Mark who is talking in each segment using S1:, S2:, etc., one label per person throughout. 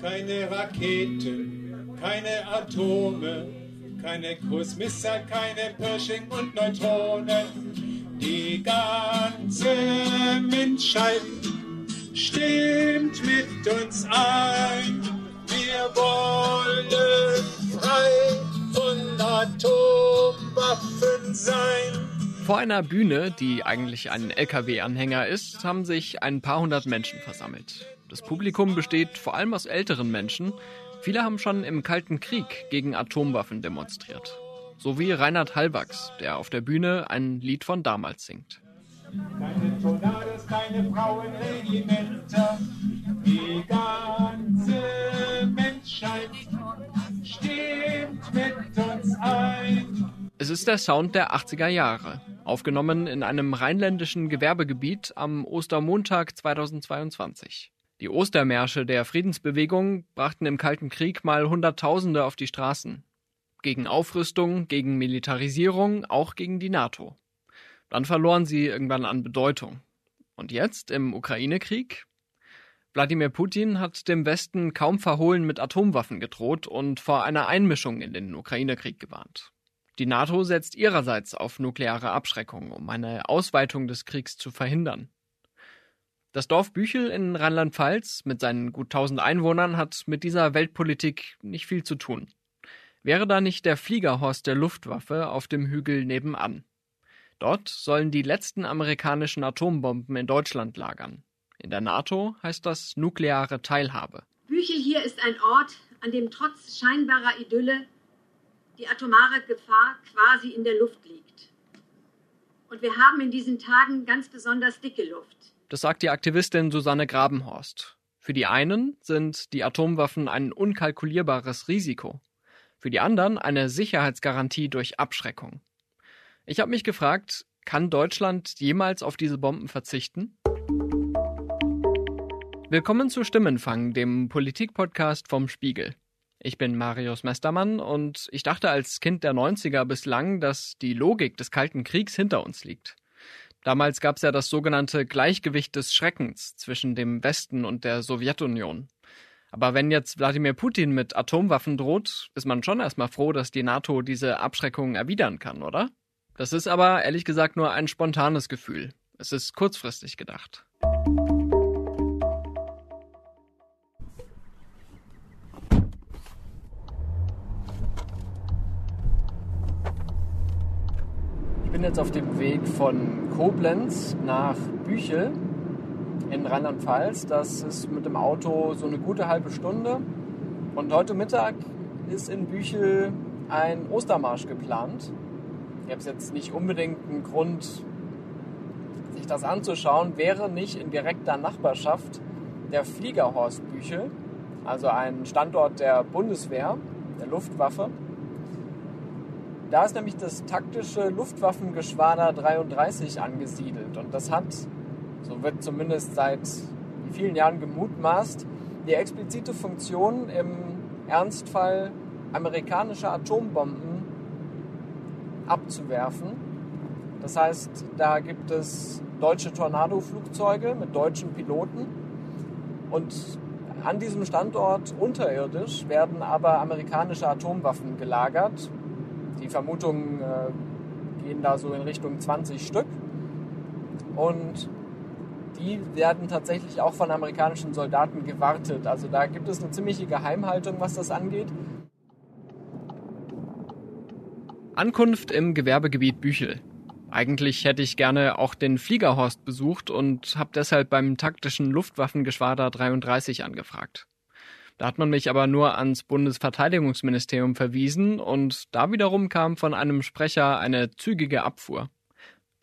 S1: keine Raketen, keine Atome, keine Kursmisser, keine Pershing und Neutronen. Die ganze Menschheit stimmt mit uns ein. Wir wollen frei von Atomwaffen sein.
S2: Vor einer Bühne, die eigentlich ein LKW-Anhänger ist, haben sich ein paar hundert Menschen versammelt. Das Publikum besteht vor allem aus älteren Menschen. Viele haben schon im Kalten Krieg gegen Atomwaffen demonstriert. So wie Reinhard Halbachs, der auf der Bühne ein Lied von damals singt.
S1: Keine Tornados, keine Frauenregimenter, die ganze Menschheit stimmt mit uns ein.
S2: Es ist der Sound der 80er Jahre, aufgenommen in einem rheinländischen Gewerbegebiet am Ostermontag 2022. Die Ostermärsche der Friedensbewegung brachten im Kalten Krieg mal Hunderttausende auf die Straßen. Gegen Aufrüstung, gegen Militarisierung, auch gegen die NATO. Dann verloren sie irgendwann an Bedeutung. Und jetzt im Ukraine-Krieg? Wladimir Putin hat dem Westen kaum verhohlen mit Atomwaffen gedroht und vor einer Einmischung in den Ukraine-Krieg gewarnt. Die NATO setzt ihrerseits auf nukleare Abschreckung, um eine Ausweitung des Kriegs zu verhindern. Das Dorf Büchel in Rheinland-Pfalz mit seinen gut 1000 Einwohnern hat mit dieser Weltpolitik nicht viel zu tun. Wäre da nicht der Fliegerhorst der Luftwaffe auf dem Hügel nebenan? Dort sollen die letzten amerikanischen Atombomben in Deutschland lagern. In der NATO heißt das nukleare Teilhabe.
S3: Büchel hier ist ein Ort, an dem trotz scheinbarer Idylle die atomare Gefahr quasi in der Luft liegt. Und wir haben in diesen Tagen ganz besonders dicke Luft.
S2: Das sagt die Aktivistin Susanne Grabenhorst. Für die einen sind die Atomwaffen ein unkalkulierbares Risiko, für die anderen eine Sicherheitsgarantie durch Abschreckung. Ich habe mich gefragt, kann Deutschland jemals auf diese Bomben verzichten? Willkommen zu Stimmenfang, dem Politikpodcast vom Spiegel. Ich bin Marius Mestermann und ich dachte als Kind der 90er bislang, dass die Logik des Kalten Kriegs hinter uns liegt. Damals gab es ja das sogenannte Gleichgewicht des Schreckens zwischen dem Westen und der Sowjetunion. Aber wenn jetzt Wladimir Putin mit Atomwaffen droht, ist man schon erstmal froh, dass die NATO diese Abschreckung erwidern kann, oder? Das ist aber ehrlich gesagt nur ein spontanes Gefühl. Es ist kurzfristig gedacht. Bin jetzt auf dem Weg von Koblenz nach Büchel in Rheinland-Pfalz. Das ist mit dem Auto so eine gute halbe Stunde. Und heute Mittag ist in Büchel ein Ostermarsch geplant. Ich habe jetzt nicht unbedingt einen Grund, sich das anzuschauen, wäre nicht in direkter Nachbarschaft der Fliegerhorst Büchel, also ein Standort der Bundeswehr, der Luftwaffe. Da ist nämlich das taktische Luftwaffengeschwader 33 angesiedelt. Und das hat, so wird zumindest seit vielen Jahren gemutmaßt, die explizite Funktion im Ernstfall amerikanischer Atombomben abzuwerfen. Das heißt, da gibt es deutsche Tornado-Flugzeuge mit deutschen Piloten. Und an diesem Standort unterirdisch werden aber amerikanische Atomwaffen gelagert, die Vermutungen äh, gehen da so in Richtung 20 Stück. Und die werden tatsächlich auch von amerikanischen Soldaten gewartet. Also da gibt es eine ziemliche Geheimhaltung, was das angeht. Ankunft im Gewerbegebiet Büchel. Eigentlich hätte ich gerne auch den Fliegerhorst besucht und habe deshalb beim taktischen Luftwaffengeschwader 33 angefragt. Da hat man mich aber nur ans Bundesverteidigungsministerium verwiesen und da wiederum kam von einem Sprecher eine zügige Abfuhr.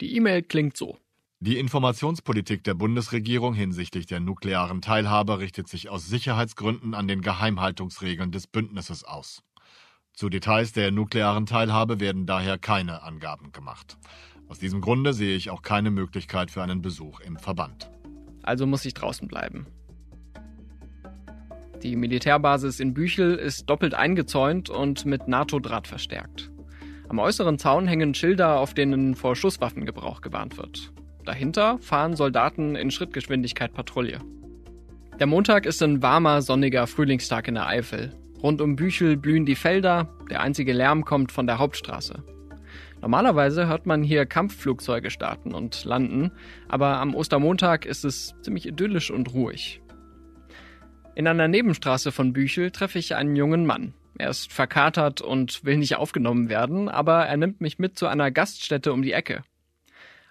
S2: Die E-Mail klingt so.
S4: Die Informationspolitik der Bundesregierung hinsichtlich der nuklearen Teilhabe richtet sich aus Sicherheitsgründen an den Geheimhaltungsregeln des Bündnisses aus. Zu Details der nuklearen Teilhabe werden daher keine Angaben gemacht. Aus diesem Grunde sehe ich auch keine Möglichkeit für einen Besuch im Verband.
S2: Also muss ich draußen bleiben. Die Militärbasis in Büchel ist doppelt eingezäunt und mit NATO-Draht verstärkt. Am äußeren Zaun hängen Schilder, auf denen vor Schusswaffengebrauch gewarnt wird. Dahinter fahren Soldaten in Schrittgeschwindigkeit Patrouille. Der Montag ist ein warmer, sonniger Frühlingstag in der Eifel. Rund um Büchel blühen die Felder, der einzige Lärm kommt von der Hauptstraße. Normalerweise hört man hier Kampfflugzeuge starten und landen, aber am Ostermontag ist es ziemlich idyllisch und ruhig. In einer Nebenstraße von Büchel treffe ich einen jungen Mann. Er ist verkatert und will nicht aufgenommen werden, aber er nimmt mich mit zu einer Gaststätte um die Ecke.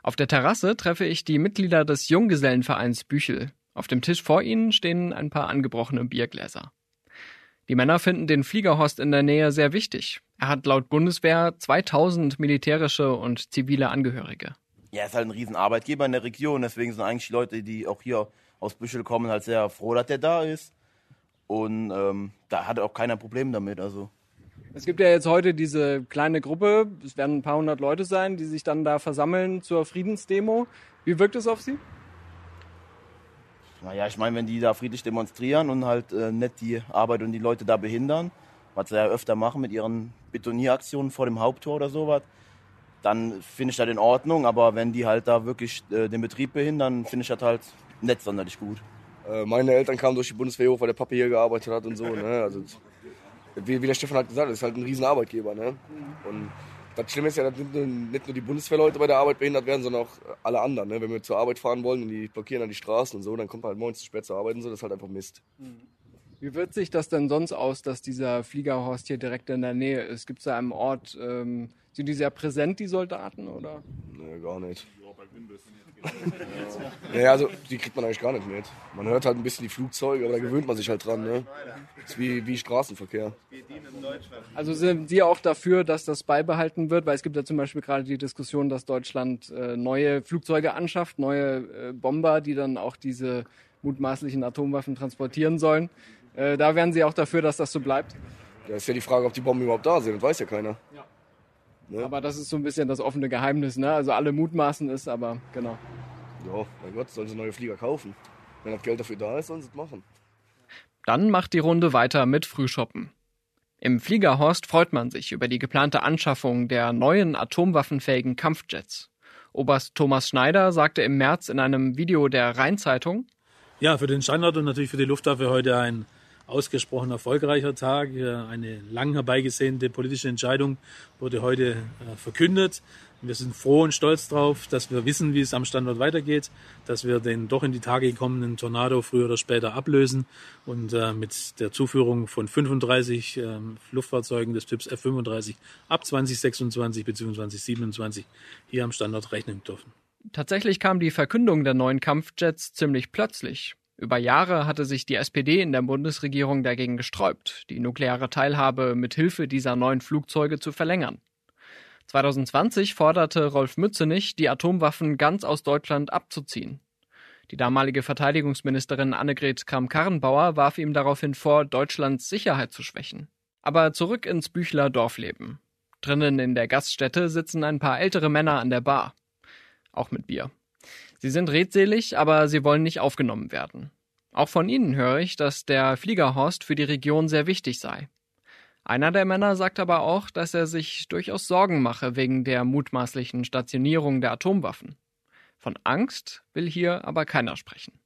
S2: Auf der Terrasse treffe ich die Mitglieder des Junggesellenvereins Büchel. Auf dem Tisch vor ihnen stehen ein paar angebrochene Biergläser. Die Männer finden den Fliegerhorst in der Nähe sehr wichtig. Er hat laut Bundeswehr 2000 militärische und zivile Angehörige.
S5: Ja, er ist halt ein Riesenarbeitgeber in der Region. Deswegen sind eigentlich die Leute, die auch hier aus Büchel kommen, halt sehr froh, dass der da ist. Und ähm, da hat auch keiner Problem damit. Also.
S2: Es gibt ja jetzt heute diese kleine Gruppe, es werden ein paar hundert Leute sein, die sich dann da versammeln zur Friedensdemo. Wie wirkt es auf Sie?
S5: Naja, ich meine, wenn die da friedlich demonstrieren und halt äh, nicht die Arbeit und die Leute da behindern, was sie ja öfter machen mit ihren Betonieraktionen vor dem Haupttor oder sowas, dann finde ich das in Ordnung. Aber wenn die halt da wirklich äh, den Betrieb behindern, finde ich das halt nicht sonderlich gut.
S6: Äh, meine Eltern kamen durch die Bundeswehr hoch, weil der Papa hier gearbeitet hat und so. Ne? Also, wie, wie der Stefan hat gesagt, ist halt ein Riesenarbeitgeber. Ne? Und das Schlimme ist ja, dass nicht nur die Bundeswehrleute bei der Arbeit behindert werden, sondern auch alle anderen. Ne? Wenn wir zur Arbeit fahren wollen und die blockieren dann die Straßen und so, dann kommt man halt morgens zu spät zur Arbeit und so, das ist halt einfach Mist.
S2: Wie wirkt sich das denn sonst aus, dass dieser Fliegerhorst hier direkt in der Nähe ist? Gibt es da einem Ort, ähm, sind die sehr präsent, die Soldaten, oder?
S6: Nee, gar nicht. Ja, also die kriegt man eigentlich gar nicht mit. Man hört halt ein bisschen die Flugzeuge, aber da gewöhnt man sich halt dran. Ne? Das ist wie, wie Straßenverkehr.
S2: Also sind Sie auch dafür, dass das beibehalten wird? Weil es gibt ja zum Beispiel gerade die Diskussion, dass Deutschland äh, neue Flugzeuge anschafft, neue äh, Bomber, die dann auch diese mutmaßlichen Atomwaffen transportieren sollen. Äh, da wären Sie auch dafür, dass das so bleibt?
S6: Ja, ist ja die Frage, ob die Bomben überhaupt da sind. Das weiß ja keiner.
S2: Ja. Ne? Aber das ist so ein bisschen das offene Geheimnis. Ne? Also alle mutmaßen es, aber genau.
S6: Ja, mein Gott, sollen sie neue Flieger kaufen. Wenn das Geld dafür da ist, sollen sie es machen.
S2: Dann macht die Runde weiter mit Frühshoppen. Im Fliegerhorst freut man sich über die geplante Anschaffung der neuen atomwaffenfähigen Kampfjets. Oberst Thomas Schneider sagte im März in einem Video der Rheinzeitung,
S7: ja, für den Standard und natürlich für die Luftwaffe heute ein ausgesprochen erfolgreicher Tag. Eine lang herbeigesehnte politische Entscheidung wurde heute äh, verkündet. Wir sind froh und stolz darauf, dass wir wissen, wie es am Standort weitergeht, dass wir den doch in die Tage gekommenen Tornado früher oder später ablösen und äh, mit der Zuführung von 35 äh, Luftfahrzeugen des Typs F-35 ab 2026 bzw. 2027 hier am Standort rechnen dürfen.
S2: Tatsächlich kam die Verkündung der neuen Kampfjets ziemlich plötzlich. Über Jahre hatte sich die SPD in der Bundesregierung dagegen gesträubt, die nukleare Teilhabe mit Hilfe dieser neuen Flugzeuge zu verlängern. 2020 forderte Rolf Mützenich, die Atomwaffen ganz aus Deutschland abzuziehen. Die damalige Verteidigungsministerin Annegret Kramp-Karrenbauer warf ihm daraufhin vor, Deutschlands Sicherheit zu schwächen. Aber zurück ins Büchler Dorfleben. Drinnen in der Gaststätte sitzen ein paar ältere Männer an der Bar. Auch mit Bier. Sie sind redselig, aber sie wollen nicht aufgenommen werden. Auch von ihnen höre ich, dass der Fliegerhorst für die Region sehr wichtig sei. Einer der Männer sagt aber auch, dass er sich durchaus Sorgen mache wegen der mutmaßlichen Stationierung der Atomwaffen. Von Angst will hier aber keiner sprechen.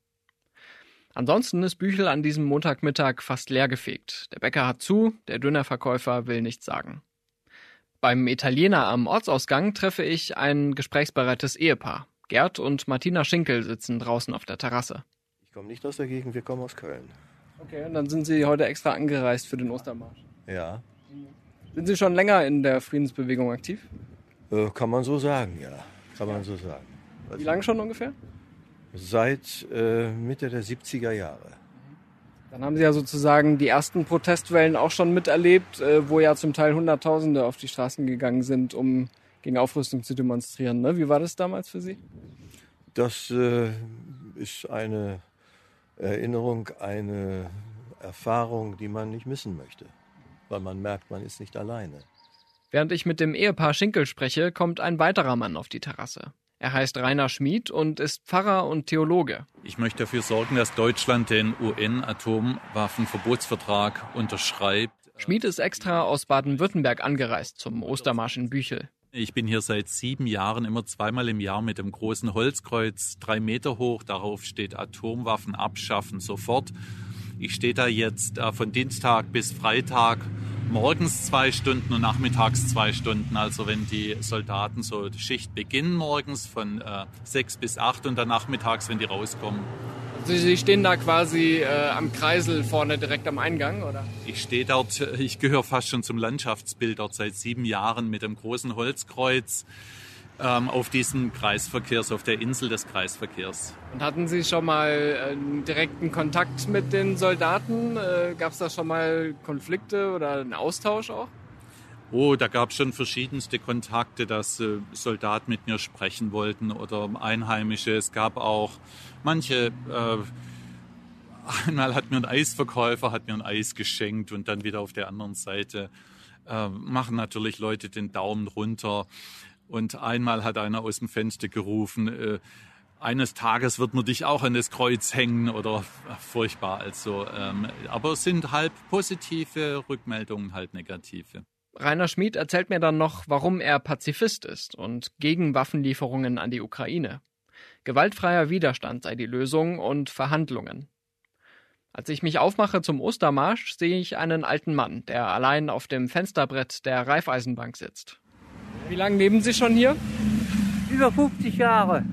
S2: Ansonsten ist Büchel an diesem Montagmittag fast leergefegt. Der Bäcker hat zu, der Dönerverkäufer will nichts sagen. Beim Italiener am Ortsausgang treffe ich ein gesprächsbereites Ehepaar. Gerd und Martina Schinkel sitzen draußen auf der Terrasse.
S8: Ich komme nicht aus der Gegend, wir kommen aus Köln.
S2: Okay, und dann sind Sie heute extra angereist für den Ostermarsch.
S8: Ja.
S2: Sind Sie schon länger in der Friedensbewegung aktiv?
S8: Äh, kann man so sagen, ja. Kann man so sagen.
S2: Wie lange schon ungefähr?
S8: Seit äh, Mitte der 70er Jahre.
S2: Dann haben Sie ja sozusagen die ersten Protestwellen auch schon miterlebt, äh, wo ja zum Teil Hunderttausende auf die Straßen gegangen sind, um gegen Aufrüstung zu demonstrieren. Ne? Wie war das damals für Sie?
S8: Das äh, ist eine Erinnerung, eine Erfahrung, die man nicht missen möchte, weil man merkt, man ist nicht alleine.
S2: Während ich mit dem Ehepaar Schinkel spreche, kommt ein weiterer Mann auf die Terrasse. Er heißt Rainer Schmid und ist Pfarrer und Theologe.
S9: Ich möchte dafür sorgen, dass Deutschland den UN-Atomwaffenverbotsvertrag unterschreibt.
S2: Schmid ist extra aus Baden-Württemberg angereist zum Ostermarsch in Büchel.
S9: Ich bin hier seit sieben Jahren immer zweimal im Jahr mit dem großen Holzkreuz, drei Meter hoch. Darauf steht Atomwaffen abschaffen sofort. Ich stehe da jetzt äh, von Dienstag bis Freitag morgens zwei Stunden und nachmittags zwei Stunden. Also wenn die Soldaten so die Schicht beginnen morgens von äh, sechs bis acht und dann nachmittags, wenn die rauskommen.
S2: Also Sie stehen da quasi äh, am Kreisel vorne direkt am Eingang, oder?
S9: Ich stehe dort, ich gehöre fast schon zum Landschaftsbild dort seit sieben Jahren mit einem großen Holzkreuz ähm, auf diesem Kreisverkehrs, auf der Insel des Kreisverkehrs.
S2: Und hatten Sie schon mal äh, direkten Kontakt mit den Soldaten? Äh, Gab es da schon mal Konflikte oder einen Austausch auch?
S9: Oh, da gab es schon verschiedenste Kontakte, dass äh, Soldaten mit mir sprechen wollten oder Einheimische. Es gab auch manche, äh, einmal hat mir ein Eisverkäufer hat mir ein Eis geschenkt und dann wieder auf der anderen Seite äh, machen natürlich Leute den Daumen runter. Und einmal hat einer aus dem Fenster gerufen, äh, eines Tages wird man dich auch an das Kreuz hängen oder furchtbar. Also, ähm, aber es sind halb positive Rückmeldungen, halb negative.
S2: Rainer Schmid erzählt mir dann noch, warum er Pazifist ist und gegen Waffenlieferungen an die Ukraine. Gewaltfreier Widerstand sei die Lösung und Verhandlungen. Als ich mich aufmache zum Ostermarsch, sehe ich einen alten Mann, der allein auf dem Fensterbrett der Reifeisenbank sitzt. Wie lange leben Sie schon hier?
S10: Über 50 Jahre.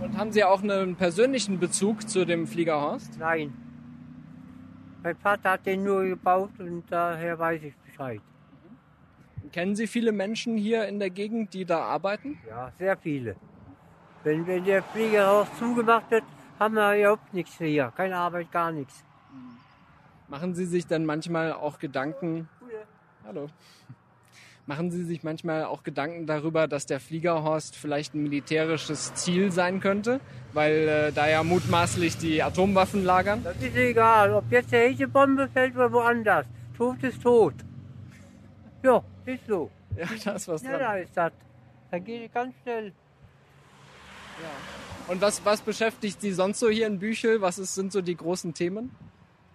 S2: Und haben Sie auch einen persönlichen Bezug zu dem Fliegerhorst?
S10: Nein. Mein Vater hat den nur gebaut und daher weiß ich Bescheid.
S2: Kennen Sie viele Menschen hier in der Gegend, die da arbeiten?
S10: Ja, sehr viele. Wenn, wenn der Fliegerhaus zugemacht wird, haben wir überhaupt nichts hier. Keine Arbeit, gar nichts.
S2: Machen Sie sich dann manchmal auch Gedanken. Hallo. Machen Sie sich manchmal auch Gedanken darüber, dass der Fliegerhorst vielleicht ein militärisches Ziel sein könnte, weil äh, da ja mutmaßlich die Atomwaffen lagern?
S10: Das ist egal, ob jetzt der Bombe fällt oder woanders. Tot ist tot. Ja, ist so.
S2: Ja, da ist was
S10: Ja,
S2: dran.
S10: da ist das. Da geht es ganz schnell.
S2: Und was, was beschäftigt Sie sonst so hier in Büchel? Was ist, sind so die großen Themen?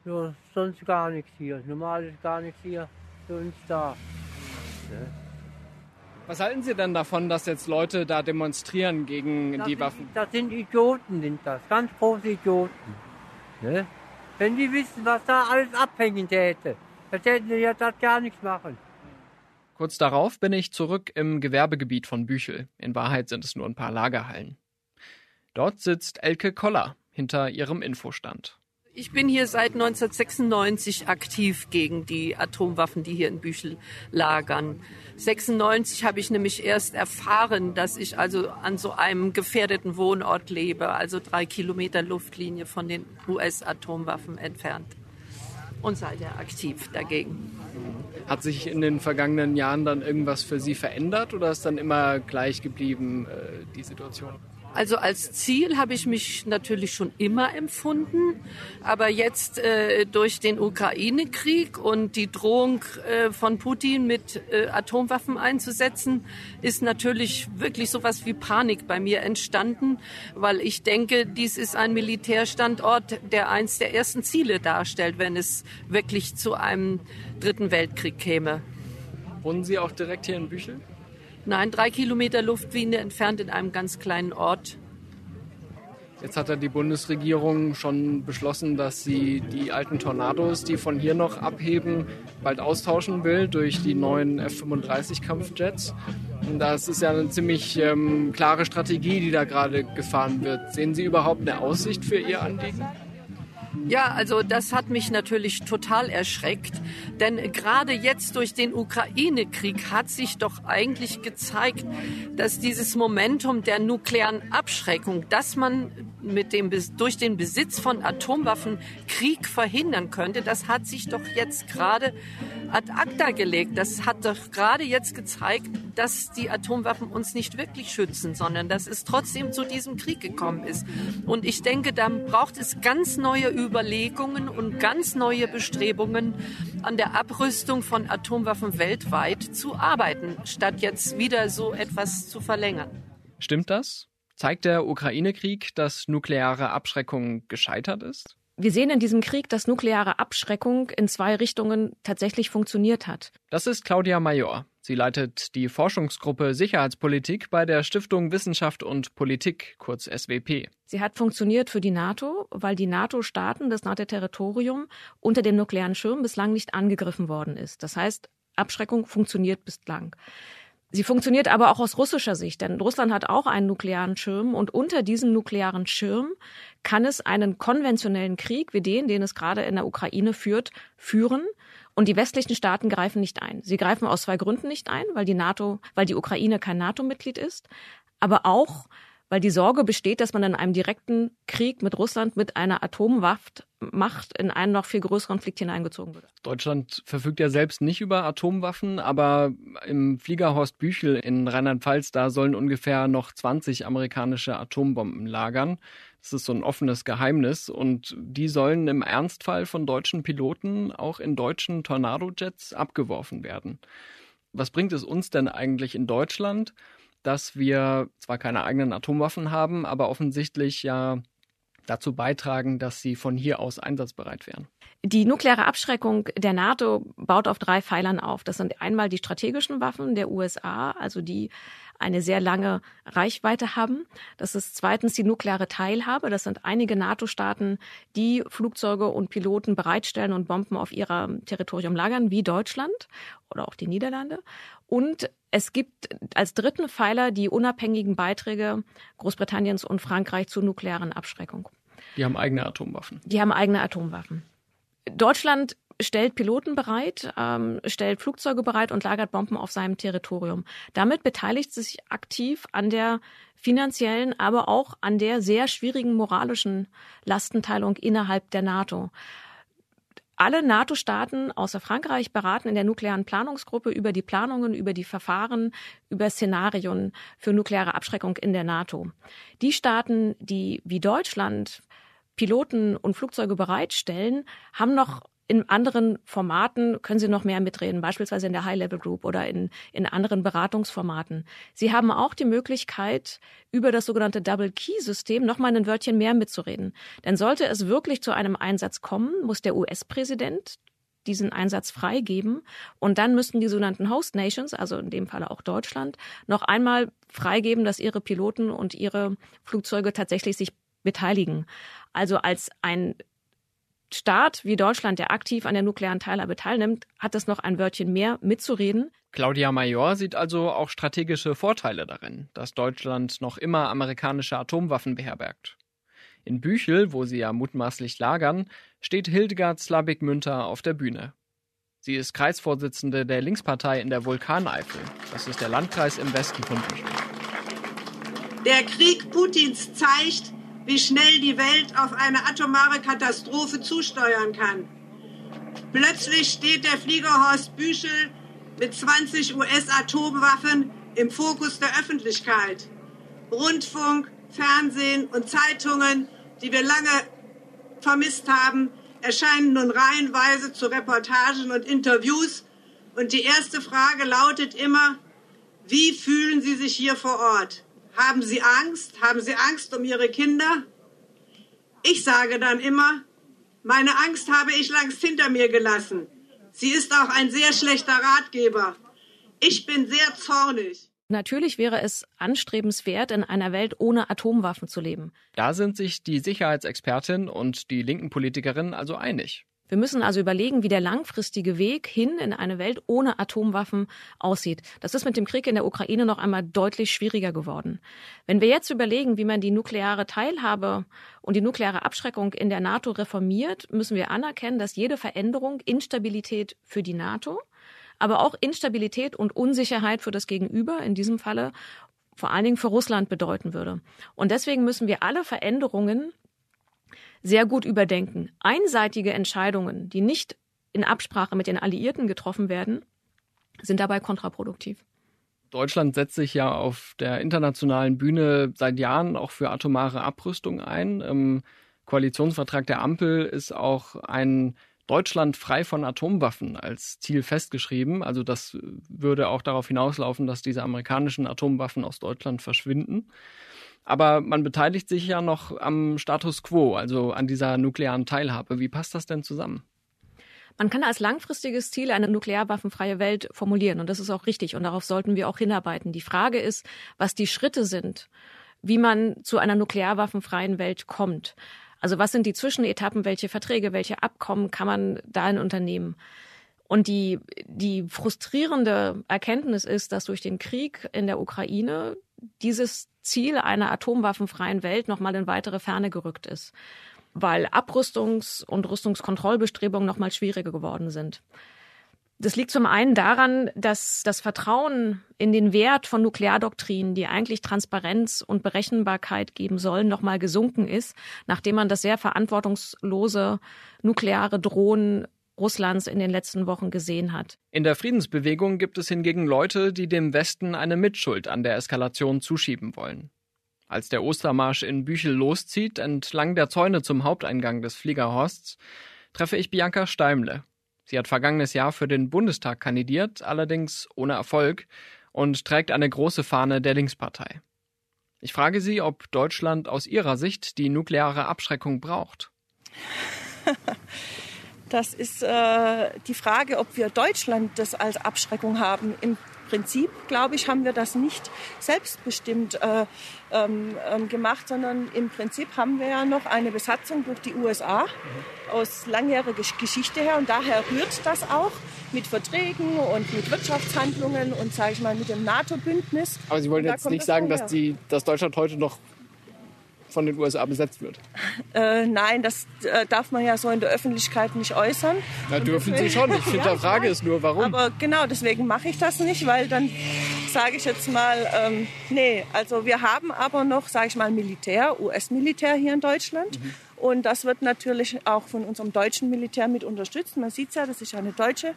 S10: Ja, sonst gar nichts hier. Normal ist gar nichts hier. Für uns da.
S2: Was halten Sie denn davon, dass jetzt Leute da demonstrieren gegen
S10: Das
S2: die
S10: sind-
S2: Waffen?
S10: Das sind Idioten, sind das. Ganz große Idioten. Ne? Wenn die wissen, was da alles abhängen täte, dann täten die ja das gar nichts machen.
S2: Kurz darauf bin ich zurück im Gewerbegebiet von Büchel. In Wahrheit sind es nur ein paar Lagerhallen. Dort sitzt Elke Koller hinter ihrem Infostand.
S11: Ich bin hier seit 1996 aktiv gegen die Atomwaffen, die hier in Büchel lagern. 96 habe ich nämlich erst erfahren, dass ich also an so einem gefährdeten Wohnort lebe, also drei Kilometer Luftlinie von den US-Atomwaffen entfernt. Und seither aktiv dagegen.
S2: Hat sich in den vergangenen Jahren dann irgendwas für Sie verändert oder ist dann immer gleich geblieben äh, die Situation?
S11: Also als Ziel habe ich mich natürlich schon immer empfunden, aber jetzt äh, durch den Ukraine-Krieg und die Drohung äh, von Putin mit äh, Atomwaffen einzusetzen, ist natürlich wirklich sowas wie Panik bei mir entstanden, weil ich denke, dies ist ein Militärstandort, der eins der ersten Ziele darstellt, wenn es wirklich zu einem dritten Weltkrieg käme.
S2: Wohnen Sie auch direkt hier in Büchel?
S11: Nein, drei Kilometer Luftlinie entfernt in einem ganz kleinen Ort.
S2: Jetzt hat ja die Bundesregierung schon beschlossen, dass sie die alten Tornados, die von hier noch abheben, bald austauschen will durch die neuen F-35 Kampfjets. Und das ist ja eine ziemlich ähm, klare Strategie, die da gerade gefahren wird. Sehen Sie überhaupt eine Aussicht für Ihr Anliegen?
S11: Ja, also das hat mich natürlich total erschreckt, denn gerade jetzt durch den Ukraine-Krieg hat sich doch eigentlich gezeigt, dass dieses Momentum der nuklearen Abschreckung, dass man mit dem durch den Besitz von Atomwaffen Krieg verhindern könnte, das hat sich doch jetzt gerade ad acta gelegt. Das hat doch gerade jetzt gezeigt, dass die Atomwaffen uns nicht wirklich schützen, sondern dass es trotzdem zu diesem Krieg gekommen ist. Und ich denke, da braucht es ganz neue Überlegungen und ganz neue Bestrebungen, an der Abrüstung von Atomwaffen weltweit zu arbeiten, statt jetzt wieder so etwas zu verlängern.
S2: Stimmt das? Zeigt der Ukraine-Krieg, dass nukleare Abschreckung gescheitert ist?
S12: Wir sehen in diesem Krieg, dass nukleare Abschreckung in zwei Richtungen tatsächlich funktioniert hat.
S2: Das ist Claudia Major. Sie leitet die Forschungsgruppe Sicherheitspolitik bei der Stiftung Wissenschaft und Politik, kurz SWP.
S12: Sie hat funktioniert für die NATO, weil die NATO-Staaten, das NATO-Territorium, unter dem nuklearen Schirm bislang nicht angegriffen worden ist. Das heißt, Abschreckung funktioniert bislang. Sie funktioniert aber auch aus russischer Sicht, denn Russland hat auch einen nuklearen Schirm und unter diesem nuklearen Schirm kann es einen konventionellen Krieg wie den, den es gerade in der Ukraine führt, führen. Und die westlichen Staaten greifen nicht ein. Sie greifen aus zwei Gründen nicht ein, weil die NATO, weil die Ukraine kein NATO-Mitglied ist, aber auch, weil die Sorge besteht, dass man in einem direkten Krieg mit Russland mit einer Atommacht in einen noch viel größeren Konflikt hineingezogen wird.
S2: Deutschland verfügt ja selbst nicht über Atomwaffen, aber im Flieger Horst Büchel in Rheinland-Pfalz, da sollen ungefähr noch 20 amerikanische Atombomben lagern. Das ist so ein offenes Geheimnis und die sollen im Ernstfall von deutschen Piloten auch in deutschen Tornado-Jets abgeworfen werden. Was bringt es uns denn eigentlich in Deutschland, dass wir zwar keine eigenen Atomwaffen haben, aber offensichtlich ja dazu beitragen, dass sie von hier aus einsatzbereit wären.
S12: Die nukleare Abschreckung der NATO baut auf drei Pfeilern auf. Das sind einmal die strategischen Waffen der USA, also die eine sehr lange Reichweite haben. Das ist zweitens die nukleare Teilhabe. Das sind einige NATO-Staaten, die Flugzeuge und Piloten bereitstellen und Bomben auf ihrem Territorium lagern, wie Deutschland oder auch die Niederlande. Und es gibt als dritten Pfeiler die unabhängigen Beiträge Großbritanniens und Frankreich zur nuklearen Abschreckung.
S2: Die haben eigene Atomwaffen.
S12: Die haben eigene Atomwaffen. Deutschland stellt Piloten bereit, ähm, stellt Flugzeuge bereit und lagert Bomben auf seinem Territorium. Damit beteiligt sie sich aktiv an der finanziellen, aber auch an der sehr schwierigen moralischen Lastenteilung innerhalb der NATO. Alle NATO-Staaten außer Frankreich beraten in der nuklearen Planungsgruppe über die Planungen, über die Verfahren, über Szenarien für nukleare Abschreckung in der NATO. Die Staaten, die wie Deutschland Piloten und Flugzeuge bereitstellen, haben noch in anderen Formaten können Sie noch mehr mitreden, beispielsweise in der High-Level Group oder in, in anderen Beratungsformaten. Sie haben auch die Möglichkeit, über das sogenannte Double-Key-System noch mal ein Wörtchen mehr mitzureden. Denn sollte es wirklich zu einem Einsatz kommen, muss der US-Präsident diesen Einsatz freigeben. Und dann müssten die sogenannten Host Nations, also in dem Falle auch Deutschland, noch einmal freigeben, dass ihre Piloten und ihre Flugzeuge tatsächlich sich beteiligen. Also als ein Staat wie Deutschland, der aktiv an der nuklearen Teilhabe teilnimmt, hat es noch ein Wörtchen mehr mitzureden.
S2: Claudia Major sieht also auch strategische Vorteile darin, dass Deutschland noch immer amerikanische Atomwaffen beherbergt. In Büchel, wo sie ja mutmaßlich lagern, steht Hildegard Slabik-Münter auf der Bühne. Sie ist Kreisvorsitzende der Linkspartei in der Vulkaneifel. Das ist der Landkreis im Westen von Büchel.
S13: Der Krieg Putins zeigt, wie schnell die Welt auf eine atomare Katastrophe zusteuern kann. Plötzlich steht der Flieger Horst Büchel mit 20 US-Atomwaffen im Fokus der Öffentlichkeit. Rundfunk, Fernsehen und Zeitungen, die wir lange vermisst haben, erscheinen nun reihenweise zu Reportagen und Interviews. Und die erste Frage lautet immer, wie fühlen Sie sich hier vor Ort? Haben Sie Angst? Haben Sie Angst um Ihre Kinder? Ich sage dann immer, meine Angst habe ich längst hinter mir gelassen. Sie ist auch ein sehr schlechter Ratgeber. Ich bin sehr zornig.
S12: Natürlich wäre es anstrebenswert, in einer Welt ohne Atomwaffen zu leben.
S2: Da sind sich die Sicherheitsexpertin und die linken Politikerinnen also einig.
S12: Wir müssen also überlegen, wie der langfristige Weg hin in eine Welt ohne Atomwaffen aussieht. Das ist mit dem Krieg in der Ukraine noch einmal deutlich schwieriger geworden. Wenn wir jetzt überlegen, wie man die nukleare Teilhabe und die nukleare Abschreckung in der NATO reformiert, müssen wir anerkennen, dass jede Veränderung Instabilität für die NATO, aber auch Instabilität und Unsicherheit für das Gegenüber, in diesem Falle vor allen Dingen für Russland bedeuten würde. Und deswegen müssen wir alle Veränderungen sehr gut überdenken. Einseitige Entscheidungen, die nicht in Absprache mit den Alliierten getroffen werden, sind dabei kontraproduktiv.
S2: Deutschland setzt sich ja auf der internationalen Bühne seit Jahren auch für atomare Abrüstung ein. Im Koalitionsvertrag der Ampel ist auch ein Deutschland frei von Atomwaffen als Ziel festgeschrieben. Also das würde auch darauf hinauslaufen, dass diese amerikanischen Atomwaffen aus Deutschland verschwinden. Aber man beteiligt sich ja noch am Status quo, also an dieser nuklearen Teilhabe. Wie passt das denn zusammen?
S12: Man kann als langfristiges Ziel eine nuklearwaffenfreie Welt formulieren und das ist auch richtig und darauf sollten wir auch hinarbeiten. Die Frage ist, was die Schritte sind, wie man zu einer nuklearwaffenfreien Welt kommt. Also was sind die Zwischenetappen, welche Verträge, welche Abkommen kann man dahin unternehmen? Und die, die frustrierende Erkenntnis ist, dass durch den Krieg in der Ukraine dieses Ziel einer atomwaffenfreien Welt nochmal in weitere Ferne gerückt ist, weil Abrüstungs- und Rüstungskontrollbestrebungen nochmal schwieriger geworden sind. Das liegt zum einen daran, dass das Vertrauen in den Wert von Nukleardoktrinen, die eigentlich Transparenz und Berechenbarkeit geben sollen, nochmal gesunken ist, nachdem man das sehr verantwortungslose nukleare Drohnen Russlands in den letzten Wochen gesehen hat.
S2: In der Friedensbewegung gibt es hingegen Leute, die dem Westen eine Mitschuld an der Eskalation zuschieben wollen. Als der Ostermarsch in Büchel loszieht, entlang der Zäune zum Haupteingang des Fliegerhorsts, treffe ich Bianca Steimle. Sie hat vergangenes Jahr für den Bundestag kandidiert, allerdings ohne Erfolg, und trägt eine große Fahne der Linkspartei. Ich frage sie, ob Deutschland aus ihrer Sicht die nukleare Abschreckung braucht.
S14: Das ist äh, die Frage, ob wir Deutschland das als Abschreckung haben. Im Prinzip, glaube ich, haben wir das nicht selbstbestimmt äh, ähm, ähm, gemacht, sondern im Prinzip haben wir ja noch eine Besatzung durch die USA aus langjähriger Geschichte her und daher rührt das auch mit Verträgen und mit Wirtschaftshandlungen und sage ich mal mit dem NATO-Bündnis.
S2: Aber Sie wollen jetzt nicht sagen, dass, die, dass Deutschland heute noch von den USA besetzt wird?
S14: Äh, nein, das äh, darf man ja so in der Öffentlichkeit nicht äußern.
S2: Na, dürfen Sie schon. Ich finde, ja, die Frage ist nur, warum.
S14: Aber genau, deswegen mache ich das nicht, weil dann sage ich jetzt mal, ähm, nee, also wir haben aber noch, sage ich mal, Militär, US-Militär hier in Deutschland. Mhm. Und das wird natürlich auch von unserem deutschen Militär mit unterstützt. Man sieht ja, das ist ja eine deutsche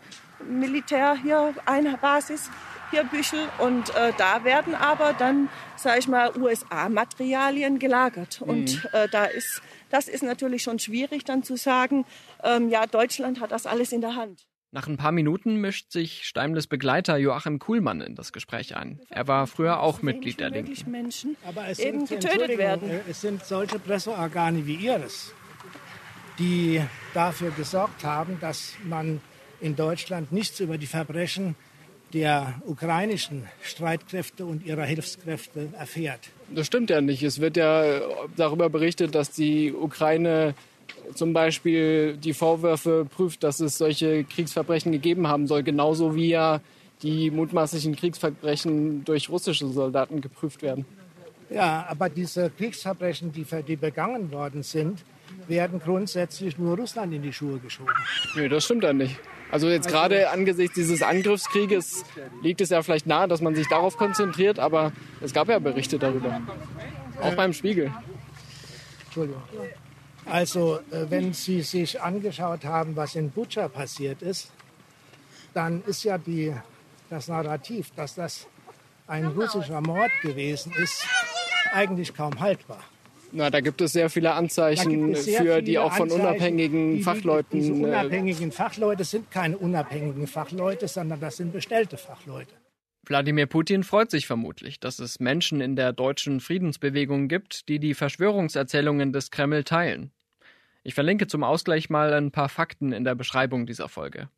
S14: Militär hier, eine Basis hier Büchel. Und äh, da werden aber dann, sage ich mal, USA-Materialien gelagert. Mhm. Und äh, da ist, das ist natürlich schon schwierig dann zu sagen, ähm, ja, Deutschland hat das alles in der Hand.
S2: Nach ein paar Minuten mischt sich Steimles Begleiter Joachim Kuhlmann in das Gespräch ein. Er war früher auch Mitglied der Linken.
S14: Menschen
S15: Aber es
S14: eben
S15: sind,
S14: getötet werden.
S15: Äh, es sind solche Presseorgane wie Ihres, die dafür gesorgt haben, dass man in Deutschland nichts über die Verbrechen der ukrainischen Streitkräfte und ihrer Hilfskräfte erfährt.
S2: Das stimmt ja nicht. Es wird ja darüber berichtet, dass die Ukraine zum Beispiel die Vorwürfe prüft, dass es solche Kriegsverbrechen gegeben haben soll, genauso wie ja die mutmaßlichen Kriegsverbrechen durch russische Soldaten geprüft werden.
S15: Ja, aber diese Kriegsverbrechen, die, die begangen worden sind, werden grundsätzlich nur Russland in die Schuhe geschoben.
S2: Nee, das stimmt ja nicht. Also jetzt also gerade angesichts dieses Angriffskrieges liegt es ja vielleicht nahe, dass man sich darauf konzentriert, aber es gab ja Berichte darüber. Auch beim Spiegel.
S15: Entschuldigung. Also, äh, wenn Sie sich angeschaut haben, was in Butscha passiert ist, dann ist ja die, das Narrativ, dass das ein russischer Mord gewesen ist, eigentlich kaum haltbar.
S2: Na, da gibt es sehr viele Anzeichen sehr für, die auch von unabhängigen die, Fachleuten.
S15: Diese äh, unabhängigen Fachleute sind keine unabhängigen Fachleute, sondern das sind bestellte Fachleute.
S2: Wladimir Putin freut sich vermutlich, dass es Menschen in der deutschen Friedensbewegung gibt, die die Verschwörungserzählungen des Kreml teilen. Ich verlinke zum Ausgleich mal ein paar Fakten in der Beschreibung dieser Folge.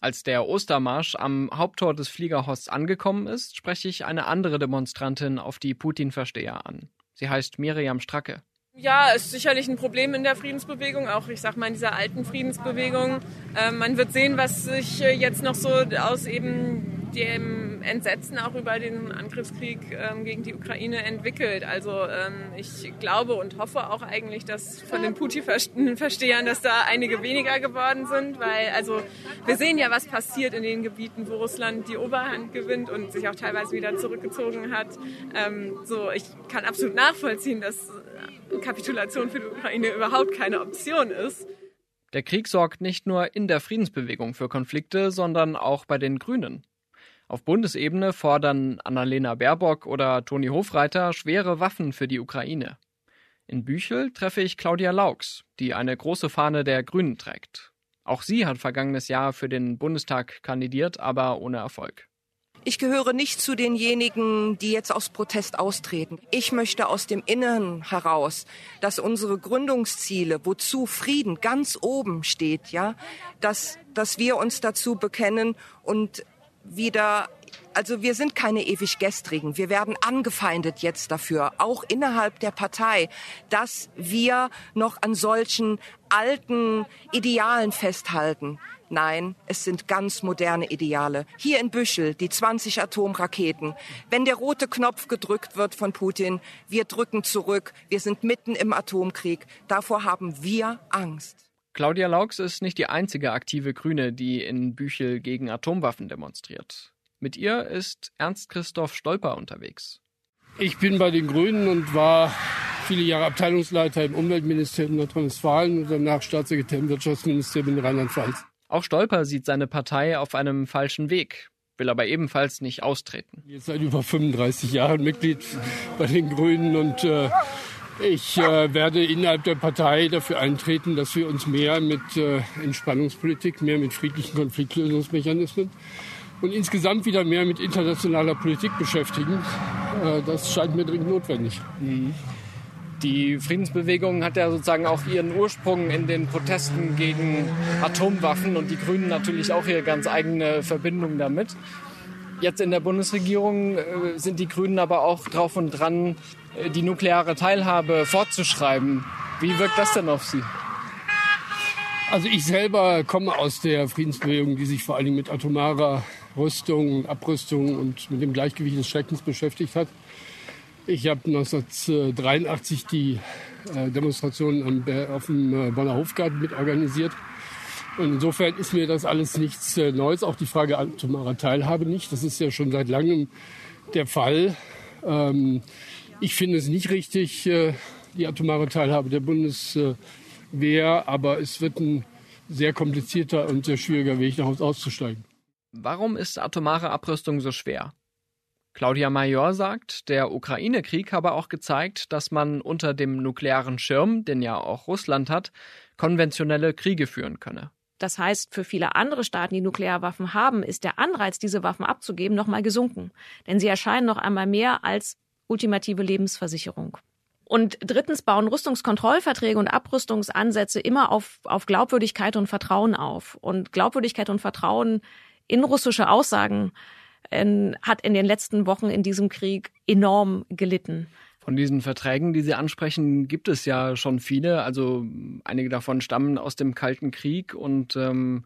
S2: Als der Ostermarsch am Haupttor des Fliegerhorsts angekommen ist, spreche ich eine andere Demonstrantin auf die Putin-Versteher an. Sie heißt Miriam Stracke.
S16: Ja, ist sicherlich ein Problem in der Friedensbewegung, auch ich sag mal in dieser alten Friedensbewegung. Ähm, man wird sehen, was sich äh, jetzt noch so aus eben dem Entsetzen auch über den Angriffskrieg ähm, gegen die Ukraine entwickelt. Also ähm, ich glaube und hoffe auch eigentlich, dass von den Putin-Verstehern, dass da einige weniger geworden sind, weil also wir sehen ja, was passiert in den Gebieten, wo Russland die Oberhand gewinnt und sich auch teilweise wieder zurückgezogen hat. Ähm, so, ich kann absolut nachvollziehen, dass Kapitulation für die Ukraine überhaupt keine Option ist.
S2: Der Krieg sorgt nicht nur in der Friedensbewegung für Konflikte, sondern auch bei den Grünen. Auf Bundesebene fordern Annalena Baerbock oder Toni Hofreiter schwere Waffen für die Ukraine. In Büchel treffe ich Claudia Laux, die eine große Fahne der Grünen trägt. Auch sie hat vergangenes Jahr für den Bundestag kandidiert, aber ohne Erfolg.
S17: Ich gehöre nicht zu denjenigen, die jetzt aus Protest austreten. Ich möchte aus dem Inneren heraus, dass unsere Gründungsziele, wozu Frieden ganz oben steht, ja, dass, dass wir uns dazu bekennen und wieder also wir sind keine ewig gestrigen. Wir werden angefeindet jetzt dafür, auch innerhalb der Partei, dass wir noch an solchen alten Idealen festhalten. Nein, es sind ganz moderne Ideale. Hier in Büschel die 20 Atomraketen. Wenn der rote Knopf gedrückt wird von Putin, wir drücken zurück. Wir sind mitten im Atomkrieg. Davor haben wir Angst.
S2: Claudia Laux ist nicht die einzige aktive Grüne, die in Büchel gegen Atomwaffen demonstriert. Mit ihr ist Ernst Christoph Stolper unterwegs.
S18: Ich bin bei den Grünen und war viele Jahre Abteilungsleiter im Umweltministerium Nordrhein-Westfalen und danach Staatssekretär im Wirtschaftsministerium in Rheinland-Pfalz.
S2: Auch Stolper sieht seine Partei auf einem falschen Weg, will aber ebenfalls nicht austreten.
S18: Jetzt seit über 35 Jahren Mitglied bei den Grünen und äh, ich äh, werde innerhalb der Partei dafür eintreten, dass wir uns mehr mit äh, Entspannungspolitik, mehr mit friedlichen Konfliktlösungsmechanismen und insgesamt wieder mehr mit internationaler Politik beschäftigen. Äh, das scheint mir dringend notwendig.
S2: Mhm. Die Friedensbewegung hat ja sozusagen auch ihren Ursprung in den Protesten gegen Atomwaffen und die Grünen natürlich auch ihre ganz eigene Verbindung damit. Jetzt in der Bundesregierung äh, sind die Grünen aber auch drauf und dran, die nukleare Teilhabe fortzuschreiben. Wie wirkt das denn auf Sie?
S18: Also ich selber komme aus der Friedensbewegung, die sich vor allen Dingen mit atomarer Rüstung, Abrüstung und mit dem Gleichgewicht des Schreckens beschäftigt hat. Ich habe 1983 die äh, Demonstration auf dem äh, Bonner Hofgarten mitorganisiert. Und insofern ist mir das alles nichts äh, Neues, auch die Frage atomarer Teilhabe nicht. Das ist ja schon seit langem der Fall. Ähm, ich finde es nicht richtig, die atomare Teilhabe der Bundeswehr, aber es wird ein sehr komplizierter und sehr schwieriger Weg, daraus auszusteigen.
S2: Warum ist atomare Abrüstung so schwer? Claudia Major sagt, der Ukraine-Krieg habe auch gezeigt, dass man unter dem nuklearen Schirm, den ja auch Russland hat, konventionelle Kriege führen könne.
S12: Das heißt, für viele andere Staaten, die Nuklearwaffen haben, ist der Anreiz, diese Waffen abzugeben, nochmal gesunken. Denn sie erscheinen noch einmal mehr als ultimative Lebensversicherung. Und drittens bauen Rüstungskontrollverträge und Abrüstungsansätze immer auf, auf Glaubwürdigkeit und Vertrauen auf. Und Glaubwürdigkeit und Vertrauen in russische Aussagen in, hat in den letzten Wochen in diesem Krieg enorm gelitten.
S2: Von diesen Verträgen, die Sie ansprechen, gibt es ja schon viele. Also einige davon stammen aus dem Kalten Krieg und ähm,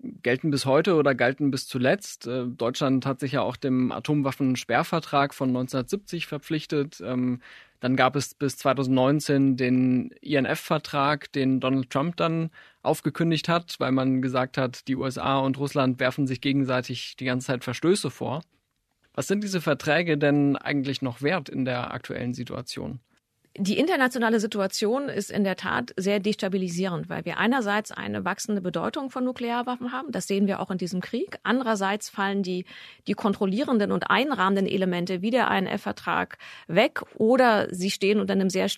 S2: gelten bis heute oder galten bis zuletzt. Äh, Deutschland hat sich ja auch dem Atomwaffensperrvertrag von 1970 verpflichtet. Ähm, dann gab es bis 2019 den INF-Vertrag, den Donald Trump dann aufgekündigt hat, weil man gesagt hat, die USA und Russland werfen sich gegenseitig die ganze Zeit Verstöße vor. Was sind diese Verträge denn eigentlich noch wert in der aktuellen Situation?
S12: Die internationale Situation ist in der Tat sehr destabilisierend, weil wir einerseits eine wachsende Bedeutung von Nuklearwaffen haben. Das sehen wir auch in diesem Krieg. Andererseits fallen die, die kontrollierenden und einrahmenden Elemente wie der INF-Vertrag weg oder sie stehen unter einem sehr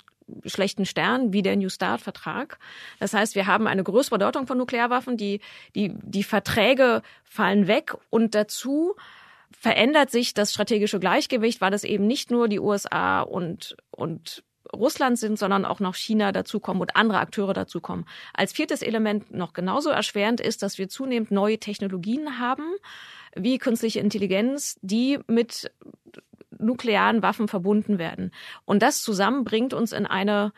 S12: schlechten Stern wie der New Start-Vertrag. Das heißt, wir haben eine größere Bedeutung von Nuklearwaffen. Die, die, die Verträge fallen weg und dazu verändert sich das strategische Gleichgewicht, weil es eben nicht nur die USA und, und Russland sind, sondern auch noch China dazukommen und andere Akteure dazukommen. Als viertes Element noch genauso erschwerend ist, dass wir zunehmend neue Technologien haben, wie künstliche Intelligenz, die mit nuklearen Waffen verbunden werden. Und das zusammen bringt uns in eine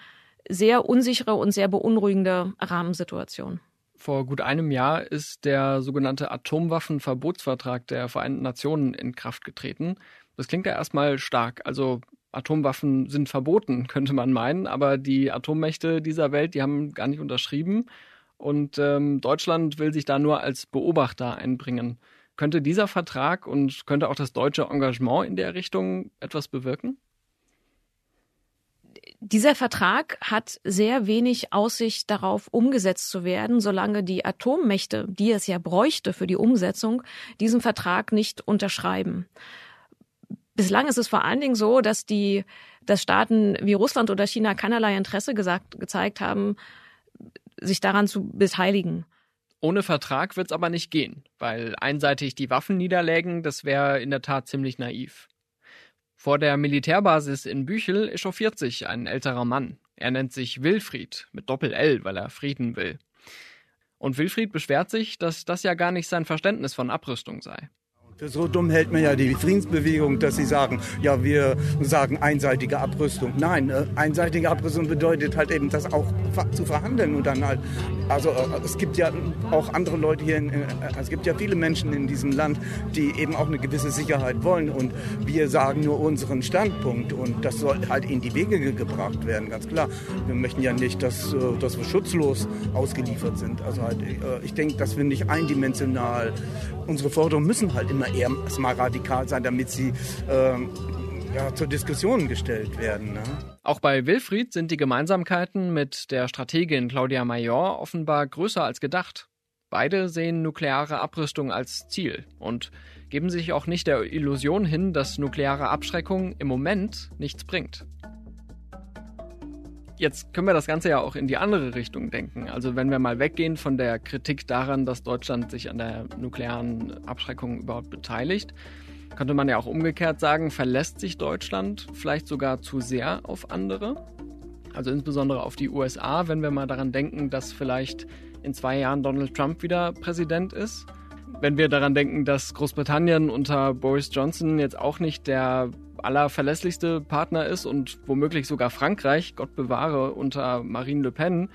S12: sehr unsichere und sehr beunruhigende Rahmensituation.
S2: Vor gut einem Jahr ist der sogenannte Atomwaffenverbotsvertrag der Vereinten Nationen in Kraft getreten. Das klingt ja erstmal stark. Also Atomwaffen sind verboten, könnte man meinen, aber die Atommächte dieser Welt, die haben gar nicht unterschrieben und ähm, Deutschland will sich da nur als Beobachter einbringen. Könnte dieser Vertrag und könnte auch das deutsche Engagement in der Richtung etwas bewirken?
S12: Dieser Vertrag hat sehr wenig Aussicht darauf, umgesetzt zu werden, solange die Atommächte, die es ja bräuchte für die Umsetzung, diesen Vertrag nicht unterschreiben. Bislang ist es vor allen Dingen so, dass die, dass Staaten wie Russland oder China keinerlei Interesse gesagt, gezeigt haben, sich daran zu beteiligen.
S2: Ohne Vertrag wird's aber nicht gehen, weil einseitig die Waffen niederlägen, das wäre in der Tat ziemlich naiv. Vor der Militärbasis in Büchel echauffiert sich ein älterer Mann. Er nennt sich Wilfried mit Doppel-L, weil er Frieden will. Und Wilfried beschwert sich, dass das ja gar nicht sein Verständnis von Abrüstung sei.
S19: Für so dumm hält man ja die Friedensbewegung, dass sie sagen, ja, wir sagen einseitige Abrüstung. Nein, äh, einseitige Abrüstung bedeutet halt eben, das auch zu verhandeln und dann halt, also äh, es gibt ja auch andere Leute hier, äh, es gibt ja viele Menschen in diesem Land, die eben auch eine gewisse Sicherheit wollen und wir sagen nur unseren Standpunkt und das soll halt in die Wege gebracht werden, ganz klar. Wir möchten ja nicht, dass, dass wir schutzlos ausgeliefert sind. Also halt, ich denke, dass wir nicht eindimensional, unsere Forderungen müssen halt immer eher mal radikal sein, damit sie ähm, ja, zur Diskussion gestellt werden. Ne?
S2: Auch bei Wilfried sind die Gemeinsamkeiten mit der Strategin Claudia Major offenbar größer als gedacht. Beide sehen nukleare Abrüstung als Ziel und geben sich auch nicht der Illusion hin, dass nukleare Abschreckung im Moment nichts bringt. Jetzt können wir das Ganze ja auch in die andere Richtung denken. Also wenn wir mal weggehen von der Kritik daran, dass Deutschland sich an der nuklearen Abschreckung überhaupt beteiligt, könnte man ja auch umgekehrt sagen, verlässt sich Deutschland vielleicht sogar zu sehr auf andere? Also insbesondere auf die USA, wenn wir mal daran denken, dass vielleicht in zwei Jahren Donald Trump wieder Präsident ist. Wenn wir daran denken, dass Großbritannien unter Boris Johnson jetzt auch nicht der allerverlässlichste Partner ist und womöglich sogar Frankreich, Gott bewahre, unter Marine Le Pen,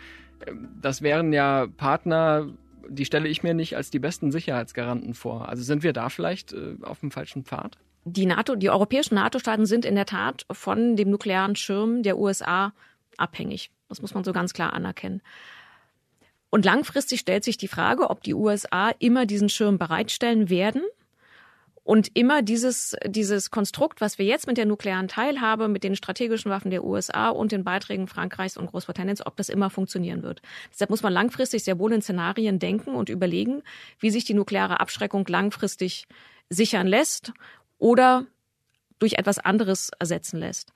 S2: ähm, das wären ja Partner, die stelle ich mir nicht als die besten Sicherheitsgaranten vor. Also sind wir da vielleicht äh, auf dem falschen Pfad?
S12: Die NATO, die europäischen NATO-Staaten sind in der Tat von dem nuklearen Schirm der USA abhängig. Das muss man so ganz klar anerkennen. Und langfristig stellt sich die Frage, ob die USA immer diesen Schirm bereitstellen werden und immer dieses, dieses Konstrukt, was wir jetzt mit der nuklearen Teilhabe, mit den strategischen Waffen der USA und den Beiträgen Frankreichs und Großbritanniens, ob das immer funktionieren wird. Deshalb muss man langfristig sehr wohl in Szenarien denken und überlegen, wie sich die nukleare Abschreckung langfristig sichern lässt oder durch etwas anderes ersetzen lässt.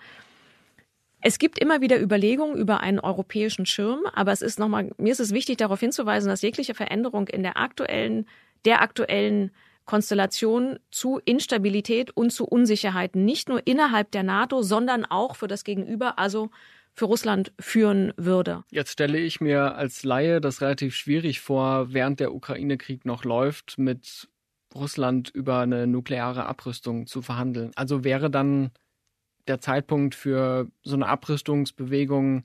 S12: Es gibt immer wieder Überlegungen über einen europäischen Schirm, aber es ist nochmal, mir ist es wichtig, darauf hinzuweisen, dass jegliche Veränderung in der aktuellen, der aktuellen Konstellation zu Instabilität und zu Unsicherheit, nicht nur innerhalb der NATO, sondern auch für das Gegenüber, also für Russland führen würde.
S2: Jetzt stelle ich mir als Laie das relativ schwierig vor, während der Ukraine-Krieg noch läuft, mit Russland über eine nukleare Abrüstung zu verhandeln. Also wäre dann der Zeitpunkt für so eine Abrüstungsbewegung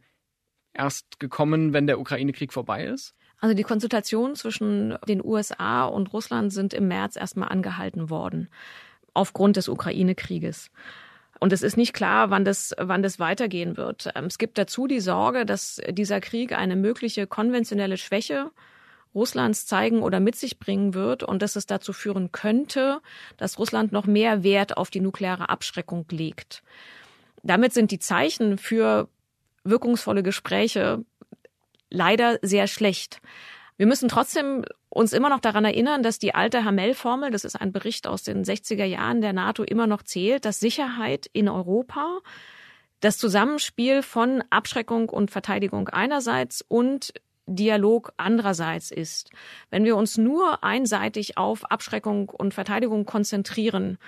S2: erst gekommen, wenn der Ukraine-Krieg vorbei ist?
S12: Also die Konsultationen zwischen den USA und Russland sind im März erstmal angehalten worden, aufgrund des Ukraine-Krieges. Und es ist nicht klar, wann das, wann das weitergehen wird. Ähm, es gibt dazu die Sorge, dass dieser Krieg eine mögliche konventionelle Schwäche Russlands zeigen oder mit sich bringen wird und dass es dazu führen könnte, dass Russland noch mehr Wert auf die nukleare Abschreckung legt. Damit sind die Zeichen für wirkungsvolle Gespräche leider sehr schlecht. Wir müssen trotzdem uns immer noch daran erinnern, dass die alte Hamel-Formel, das ist ein Bericht aus den 60er Jahren der NATO, immer noch zählt, dass Sicherheit in Europa das Zusammenspiel von Abschreckung und Verteidigung einerseits und Dialog andererseits ist. Wenn wir uns nur einseitig auf Abschreckung und Verteidigung konzentrieren,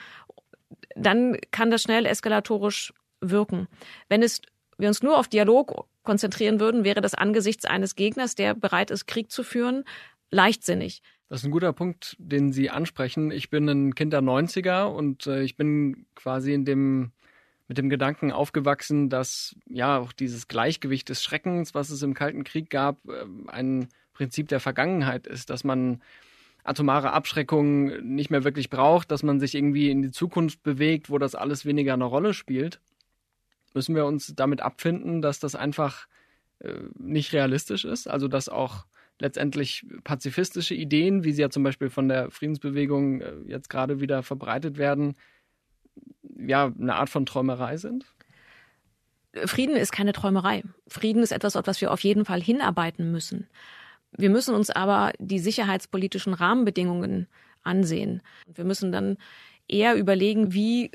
S12: dann kann das schnell eskalatorisch wirken. Wenn es wir uns nur auf Dialog konzentrieren würden, wäre das angesichts eines Gegners, der bereit ist, Krieg zu führen, leichtsinnig.
S2: Das ist ein guter Punkt, den Sie ansprechen. Ich bin ein Kind der 90er und äh, ich bin quasi in dem mit dem Gedanken aufgewachsen, dass ja auch dieses Gleichgewicht des Schreckens, was es im Kalten Krieg gab, äh, ein Prinzip der Vergangenheit ist, dass man atomare Abschreckung nicht mehr wirklich braucht, dass man sich irgendwie in die Zukunft bewegt, wo das alles weniger eine Rolle spielt. Müssen wir uns damit abfinden, dass das einfach äh, nicht realistisch ist? Also dass auch letztendlich pazifistische Ideen, wie sie ja zum Beispiel von der Friedensbewegung äh, jetzt gerade wieder verbreitet werden, ja, eine Art von Träumerei sind?
S12: Frieden ist keine Träumerei. Frieden ist etwas, auf was wir auf jeden Fall hinarbeiten müssen. Wir müssen uns aber die sicherheitspolitischen Rahmenbedingungen ansehen. Wir müssen dann eher überlegen, wie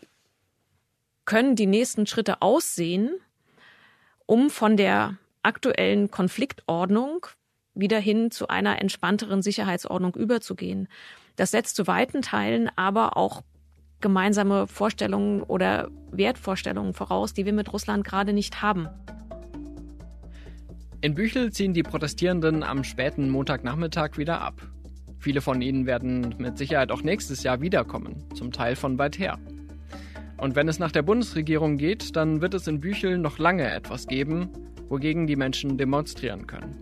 S12: können die nächsten Schritte aussehen, um von der aktuellen Konfliktordnung wieder hin zu einer entspannteren Sicherheitsordnung überzugehen. Das setzt zu weiten Teilen aber auch gemeinsame Vorstellungen oder Wertvorstellungen voraus, die wir mit Russland gerade nicht haben.
S2: In Büchel ziehen die Protestierenden am späten Montagnachmittag wieder ab. Viele von ihnen werden mit Sicherheit auch nächstes Jahr wiederkommen, zum Teil von weit her. Und wenn es nach der Bundesregierung geht, dann wird es in Büchel noch lange etwas geben, wogegen die Menschen demonstrieren können.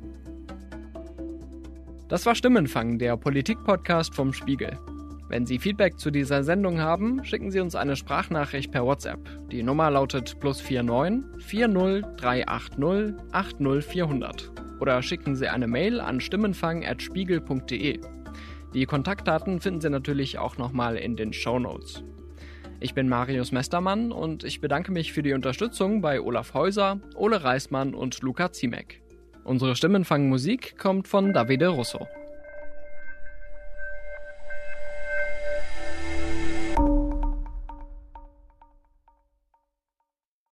S2: Das war Stimmenfang, der Politik-Podcast vom Spiegel. Wenn Sie Feedback zu dieser Sendung haben, schicken Sie uns eine Sprachnachricht per WhatsApp. Die Nummer lautet plus 49 40 380 80 400. Oder schicken Sie eine Mail an stimmenfang.spiegel.de. Die Kontaktdaten finden Sie natürlich auch nochmal in den Show Notes. Ich bin Marius Mestermann und ich bedanke mich für die Unterstützung bei Olaf Häuser, Ole Reismann und Luca Ziemek. Unsere Stimmenfang-Musik kommt von Davide Russo.